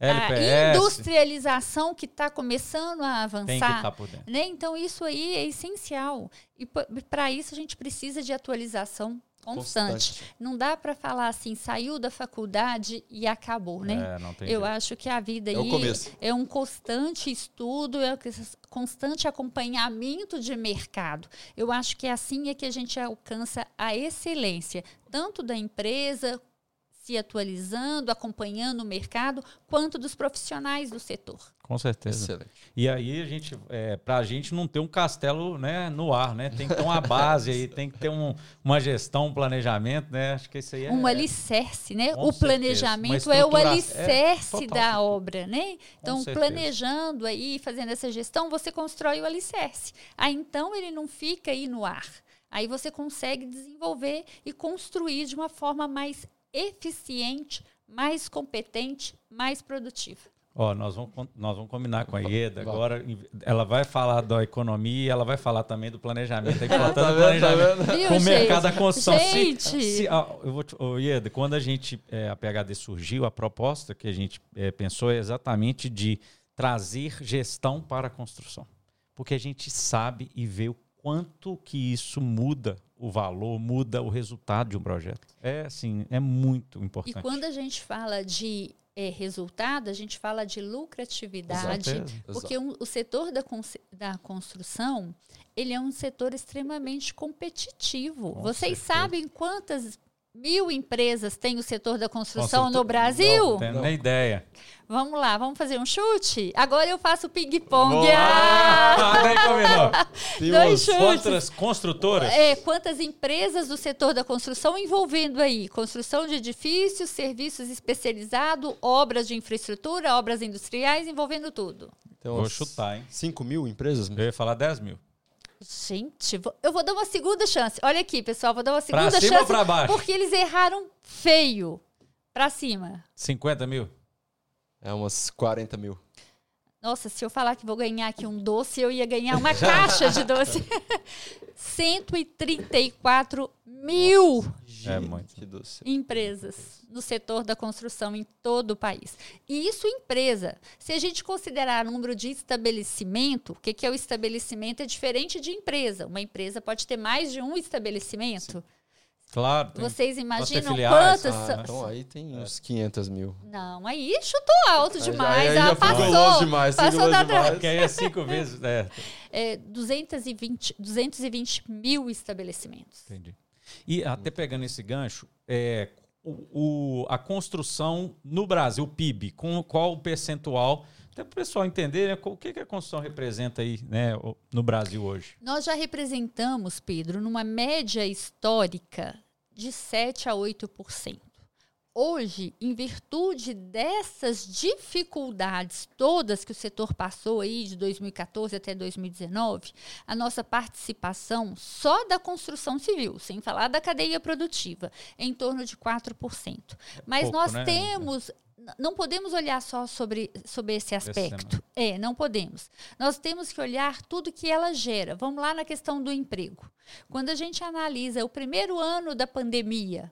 a LPS, industrialização que está começando a tem que avançar. dentro. Né? Então, isso aí é essencial. E para isso, a gente precisa de atualização constante. Não dá para falar assim, saiu da faculdade e acabou, né? É, não tem Eu jeito. acho que a vida É aí é um constante estudo, é um constante acompanhamento de mercado. Eu acho que é assim é que a gente alcança a excelência, tanto da empresa se atualizando, acompanhando o mercado, quanto dos profissionais do setor. Com certeza. Excelente. E aí a gente, é, pra gente não ter um castelo né, no ar, né? Tem que ter uma base aí, tem que ter um, uma gestão, um planejamento, né? Acho que isso aí é. um alicerce, né? com O planejamento é o estrutura- alicerce é, da obra, né? Então, planejando aí, fazendo essa gestão, você constrói o alicerce. Aí então ele não fica aí no ar. Aí você consegue desenvolver e construir de uma forma mais eficiente, mais competente, mais produtiva. Ó, nós vamos, nós vamos combinar com a Ieda. Agora ela vai falar da economia e ela vai falar também do planejamento. Tá [laughs] do vendo? Tá planejamento. Viu, Com o mercado da construção. Se- Gente! se- ah, eu vou te, Ieda, quando a gente, é, a PHD surgiu, a proposta que a gente é, pensou é exatamente de trazer gestão para a construção. Porque a gente sabe e vê o quanto que isso muda o valor, muda o resultado de um projeto. É assim, é muito E importante. quando a gente fala de eh, resultado, a gente fala de lucratividade, Certeza. porque um- o setor da, da construção ele é um setor extremamente competitivo. Com Vocês certeza. sabem quantas mil empresas tem o setor da construção no Brasil? Não tenho nem ideia. Vamos lá, vamos fazer um chute? Agora eu faço ping-pong. Ah! Ah, [laughs] Dois chutes. Quantas construtoras? É, quantas empresas do setor da construção envolvendo aí construção de edifícios, serviços especializados, obras de infraestrutura, obras industriais, envolvendo tudo. Tem Vou chutar, hein? 5 mil empresas? Eu ia falar 10 mil. Gente, eu vou dar uma segunda chance. Olha aqui, pessoal, vou dar uma segunda Pra cima chance ou pra baixo? porque eles erraram feio. Para cima. 50 mil? É umas 40 mil. Nossa, se eu falar que vou ganhar aqui um doce, eu ia ganhar uma [laughs] caixa de doce. [laughs] 134 mil É muito. Que doce. empresas no setor da construção em todo o país. E isso empresa. Se a gente considerar o número de estabelecimento, o que, que é o estabelecimento? É diferente de empresa. Uma empresa pode ter mais de um estabelecimento. Claro. tem- Vocês imaginam quantas. ah, são- Então aí tem uns 500 mil. Não, aí chutou alto Aí- demais. aí já ah, passou. longe demais, passou da longe demais. Porque aí é cinco [laughs] vezes. É, é, 220, 220 mil estabelecimentos. entendi. E até pegando esse gancho, é, o, o- a construção no Brasil, o PIB, com qual o percentual? Até para o pessoal entender né, o que, que a construção representa aí né, no Brasil hoje. Nós já representamos, Pedro, numa média histórica de 7 a 8%. Hoje, em virtude dessas dificuldades todas que o setor passou aí de 2014 até 2019, a nossa participação só da construção civil, sem falar da cadeia produtiva, é em torno de 4%. Mas pouco, nós né? temos não podemos olhar só sobre, sobre esse aspecto. É, não podemos. Nós temos que olhar tudo que ela gera. Vamos lá na questão do emprego. Quando a gente analisa o primeiro ano da pandemia,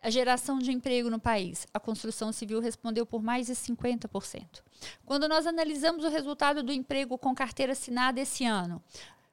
a geração de emprego no país, a construção civil respondeu por mais de 50%. Quando nós analisamos o resultado do emprego com carteira assinada esse ano,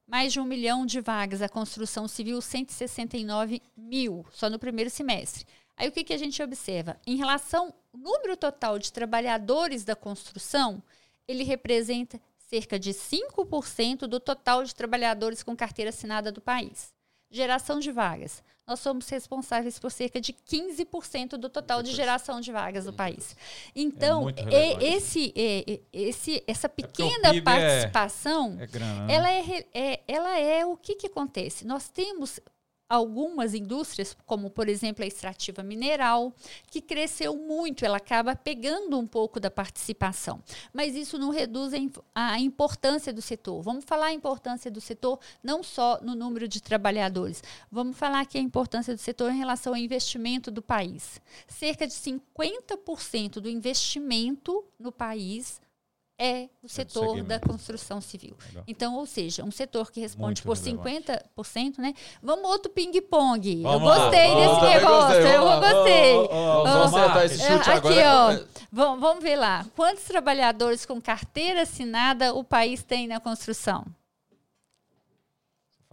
mais de um milhão de vagas, a construção civil 169 mil, só no primeiro semestre. Aí o que, que a gente observa? Em relação ao número total de trabalhadores da construção, ele representa cerca de 5% do total de trabalhadores com carteira assinada do país. Geração de vagas. Nós somos responsáveis por cerca de 15% do total de geração de vagas do país. Então, muito é esse, é- esse, essa o pequena é- participação É né? ela é, é- ela é o que, que acontece? Nós temos algumas indústrias, como por exemplo a extrativa mineral, que cresceu muito, ela acaba pegando um pouco da participação. Mas isso não reduz a, importância do setor. Vamos falar a importância do setor não só no número de trabalhadores, vamos falar aqui a importância do setor em relação ao investimento do país. Cerca de 50% do investimento no país é o setor da construção civil. Legal. Então, ou seja, um setor que responde Muito por relevante. 50%, né? Vamos outro ping-pong. Eu lá. gostei Vamos, desse negócio. eu lá. gostei. Vamos acertar esse É, chute aqui, agora. ó. Vamos, vamos ver lá. Quantos trabalhadores com carteira assinada o país tem na construção?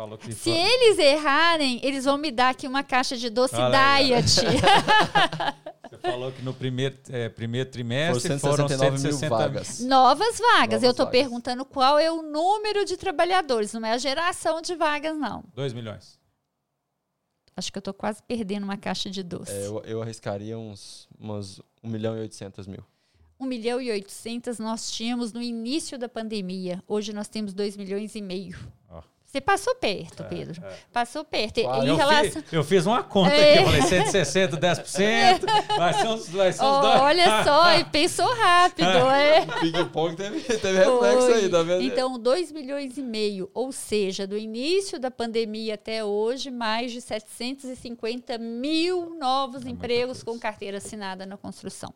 Falou que Se eles errarem, eles vão me dar aqui uma caixa de doce Olha aí, diet. [laughs] Você falou que no primeiro, é, primeiro trimestre Foram foram 169 mil 160 vagas. Novas vagas. Novas Eu estou perguntando qual é o número de trabalhadores, não é a geração de vagas, não. 2 milhões. Acho que eu estou quase perdendo uma caixa de doce. É, eu, eu arriscaria uns, umas 1 milhão e 800 mil. 1 milhão e 800 nós tínhamos no início da pandemia. Hoje nós temos 2 milhões e meio. Ó. Você passou perto, Pedro. Passou perto. E- Quase. Em Eu, relação... fiz, eu fiz uma conta É. aqui, eu falei 160, 10%, vai ser uns, vai ser uns dois. Olha só, [laughs] e pensou rápido, é. Ping-pong teve, teve reflexo aí, tá vendo? Então, 2 milhões e meio, ou seja, do início da pandemia até hoje, mais de 750 mil novos empregos com carteira assinada na construção.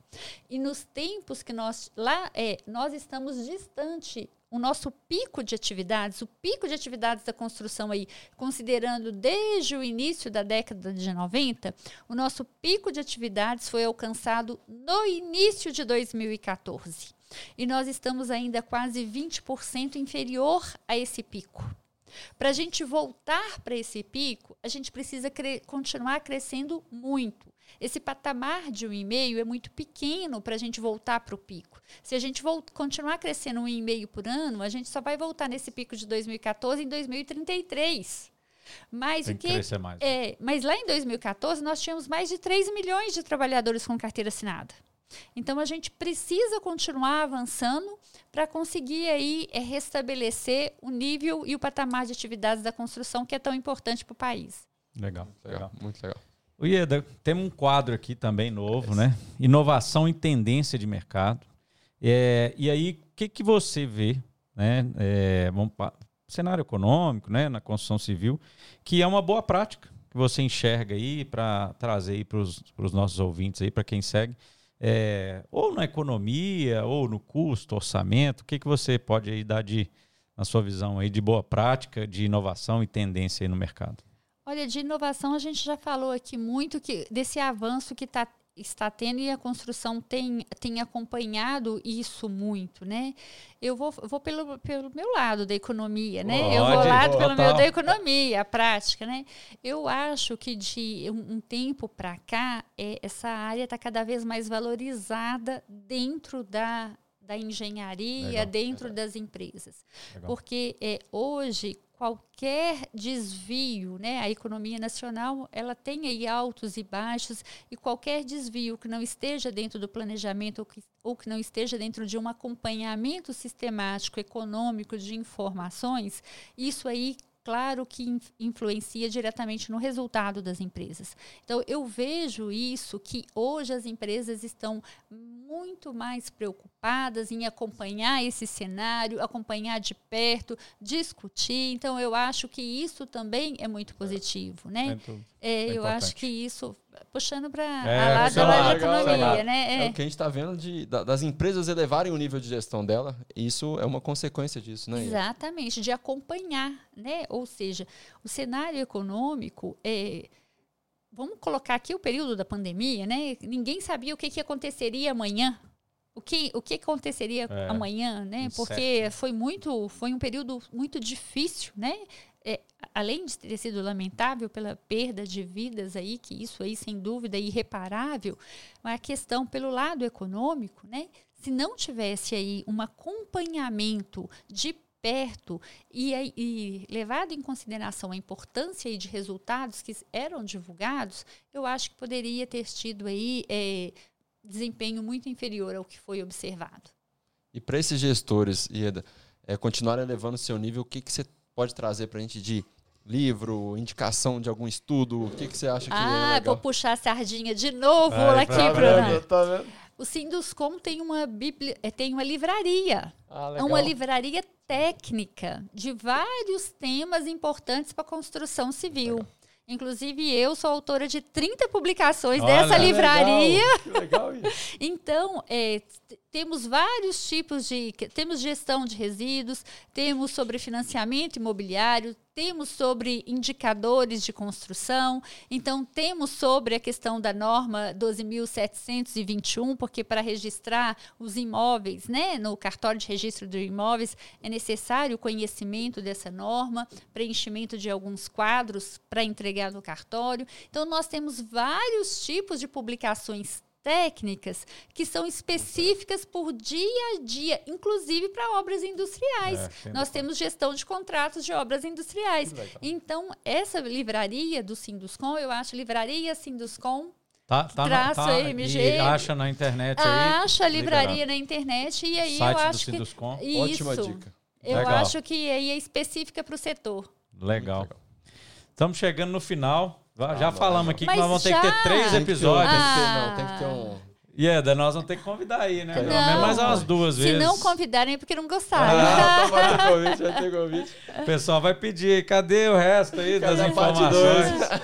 E nos tempos que nós lá é, nós estamos distante o nosso pico de atividades, o pico de atividades da construção aí, considerando desde o início da década de 90, o nosso pico de atividades foi alcançado no início de 2014. E nós estamos ainda quase 20% inferior a esse pico. Para a gente voltar para esse pico, a gente precisa continuar crescendo muito. Esse patamar de 1,5 é muito pequeno para a gente voltar para o pico. Se a gente continuar crescendo 1,5 por ano, a gente só vai voltar nesse pico de 2014 em 2033. Mas Tem o que mais. é, mas lá em 2014 nós tínhamos mais de 3 milhões de trabalhadores com carteira assinada. Então a gente precisa continuar avançando para conseguir aí é, restabelecer o nível e o patamar de atividades da construção que é tão importante para o país. Legal, Legal, legal. muito legal. O Ieda, temos um quadro aqui também novo, né? Inovação e tendência de mercado. É, e aí, o que, que você vê, né? É, vamos pa- cenário econômico, né? Na construção civil, que é uma boa prática que você enxerga aí para trazer para os nossos ouvintes aí, para quem segue, é, ou na economia, ou no custo, orçamento, o que, que você pode aí dar de, na sua visão aí, de boa prática, de inovação e tendência aí no mercado? Olha, de inovação a gente já falou aqui muito que desse avanço que está está tendo e a construção tem, tem acompanhado isso muito, né? Eu vou, vou pelo, pelo meu lado da economia, né? Pode, eu vou lá pelo meu da economia, a prática, né? Eu acho que de um, um tempo para cá, é, essa área está cada vez mais valorizada dentro da, da engenharia, Legal, dentro das empresas. Legal. Porque é, hoje, qualquer desvio, né? A economia nacional, ela tem aí altos e baixos e qualquer desvio que não esteja dentro do planejamento ou que, ou que não esteja dentro de um acompanhamento sistemático econômico de informações, isso aí claro que influencia diretamente no resultado das empresas. Então, eu vejo isso que hoje as empresas estão muito mais preocupadas em acompanhar esse cenário, acompanhar de perto, discutir. Então, eu acho que isso também é muito positivo, né? É, é, é eu acho que isso puxando para é, a lado da economia, né? É. é. o que a gente está vendo de, das empresas elevarem o nível de gestão dela. Isso é uma consequência disso, né? Exatamente, de acompanhar, né? Ou seja, o cenário econômico é vamos colocar aqui o período da pandemia, né? Ninguém sabia o que, que aconteceria amanhã. O que, o que aconteceria é, amanhã, né? Porque foi muito, foi um período muito difícil, né? É, além de ter sido lamentável pela perda de vidas aí, que isso aí sem dúvida é irreparável, mas a questão pelo lado econômico, né? Se não tivesse aí um acompanhamento de perto e, e, levado em consideração a importância de resultados que eram divulgados, eu acho que poderia ter tido aí é, desempenho muito inferior ao que foi observado. E para esses gestores, Ieda, é, continuarem elevando seu nível, o que, que você pode trazer para a gente de livro, indicação de algum estudo? O que, que você acha que ah, é legal? vou puxar a sardinha de novo Ai, aqui, tá Bruno. Tá vendo? O Sinduscom tem uma, bibli... É, tem uma livraria. Ah, é uma livraria técnica de vários temas importantes para a construção civil. Legal. Inclusive, eu sou autora de 30 publicações Olha, dessa livraria. Legal, legal [laughs] então, é, temos vários tipos de. Temos gestão de resíduos, temos sobre financiamento imobiliário, temos sobre indicadores de construção, então temos sobre a questão da norma 12.721, porque para registrar os imóveis, né, no cartório de registro de imóveis, é necessário o conhecimento dessa norma, preenchimento de alguns quadros para entregar no cartório. Então, nós temos vários tipos de publicações técnicas que são específicas por dia a dia, inclusive para obras industriais. É, Nós temos gestão de contratos de obras industriais. Então, essa livraria do Sinduscom, eu acho livraria Sinduscom Tá, tá, traço tá, MG. E acha na internet aí. Acha a livraria liberado. na internet e aí Site eu acho que isso, Ótima dica. Eu Legal. acho que aí é específica para o setor. Legal. Estamos chegando no final. Já falamos aqui que nós vamos ter que ter três episódios. Tem que ter, não, tem que ter um. E é, nós vamos ter que convidar aí, né? Pelo menos mais umas duas vezes. Se não convidarem é porque não gostaram. Ah, vai ter convite, vai ter convite. O pessoal vai pedir, cadê o resto aí cadê das informações?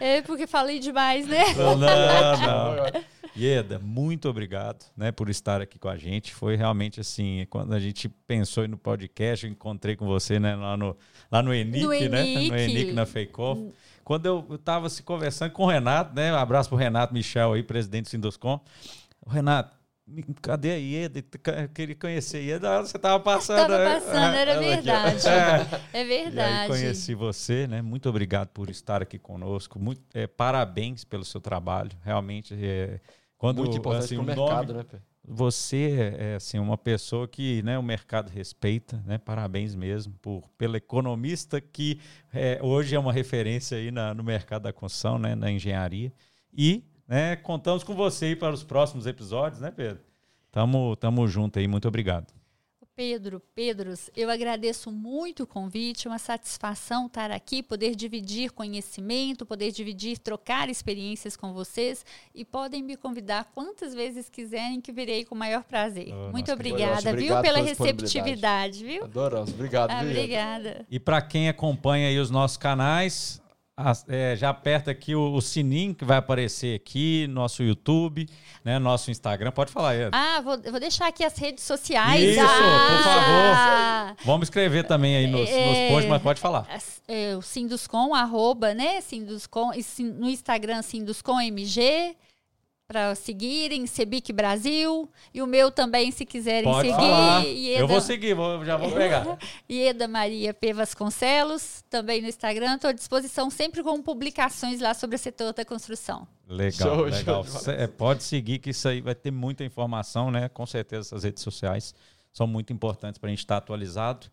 É porque falei demais, né? Não, não. [laughs] Ieda, muito obrigado né, por estar aqui com a gente. Foi realmente assim, quando a gente pensou no podcast, eu encontrei com você né, lá, no, lá no ENIC, no né? ENIC. No ENIC, na Feikoff. Quando eu estava se conversando com o Renato, né? Um abraço para o Renato Michel aí, presidente do Sindoscom. O Renato, cadê a Ieda? Queria conhecer a Ieda. Você estava passando. Estava né? passando, era [laughs] verdade. [laughs] É. é verdade. E aí conheci você, né? Muito obrigado por estar aqui conosco. Muito, é, parabéns pelo seu trabalho. Realmente, é, quando, Muito importante assim, para o mercado, nome, né, Pê? Você é assim, uma pessoa que né, o mercado respeita, né? Parabéns mesmo por, pelo economista que é, hoje é uma referência aí na, no mercado da construção, né, na engenharia. E né, contamos com você aí para os próximos episódios, né, Pedro? Tamo, tamo junto aí, muito obrigado. Pedro, Pedros, eu agradeço muito o convite, uma satisfação estar aqui, poder dividir conhecimento, poder dividir, trocar experiências com vocês e podem me convidar quantas vezes quiserem que virei com o maior prazer. Oh, muito obrigada, viu, pela receptividade, viu? Adoramos, obrigado. Ah, obrigada. E para quem acompanha aí os nossos canais, é, já aperta aqui o, o, sininho que vai aparecer aqui, nosso YouTube, né, nosso Instagram. Pode falar, aí. Ah, vou, vou deixar aqui as redes sociais. Isso, ah, por favor. Vamos escrever também aí nos, é, nos posts, mas pode falar. É, o Sinduscom, arroba, né, Sinduscom, no Instagram Sinduscommg para seguirem, Sebic Brasil, e o meu também, se quiserem Pode seguir. Falar. Ieda, Eu vou seguir, vou, já vou pegar. [laughs] Ieda Maria P. Vasconcelos, também no Instagram. Estou à disposição sempre com publicações lá sobre o setor da construção. Legal, show, legal. Show. É, pode seguir, que isso aí vai ter muita informação, né? Com certeza essas redes sociais são muito importantes para a gente estar atualizado.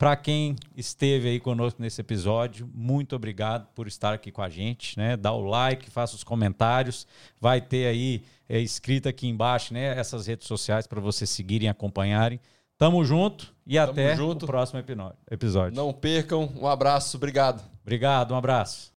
Para quem esteve aí conosco nesse episódio, muito obrigado por estar aqui com a gente, né? Dá o like, faça os comentários, vai ter aí é, escrito aqui embaixo, né? Essas redes sociais para vocês seguirem, acompanharem. Tamo junto e Tamo até junto. o próximo episódio. Não percam. Um abraço, obrigado. Obrigado, um abraço.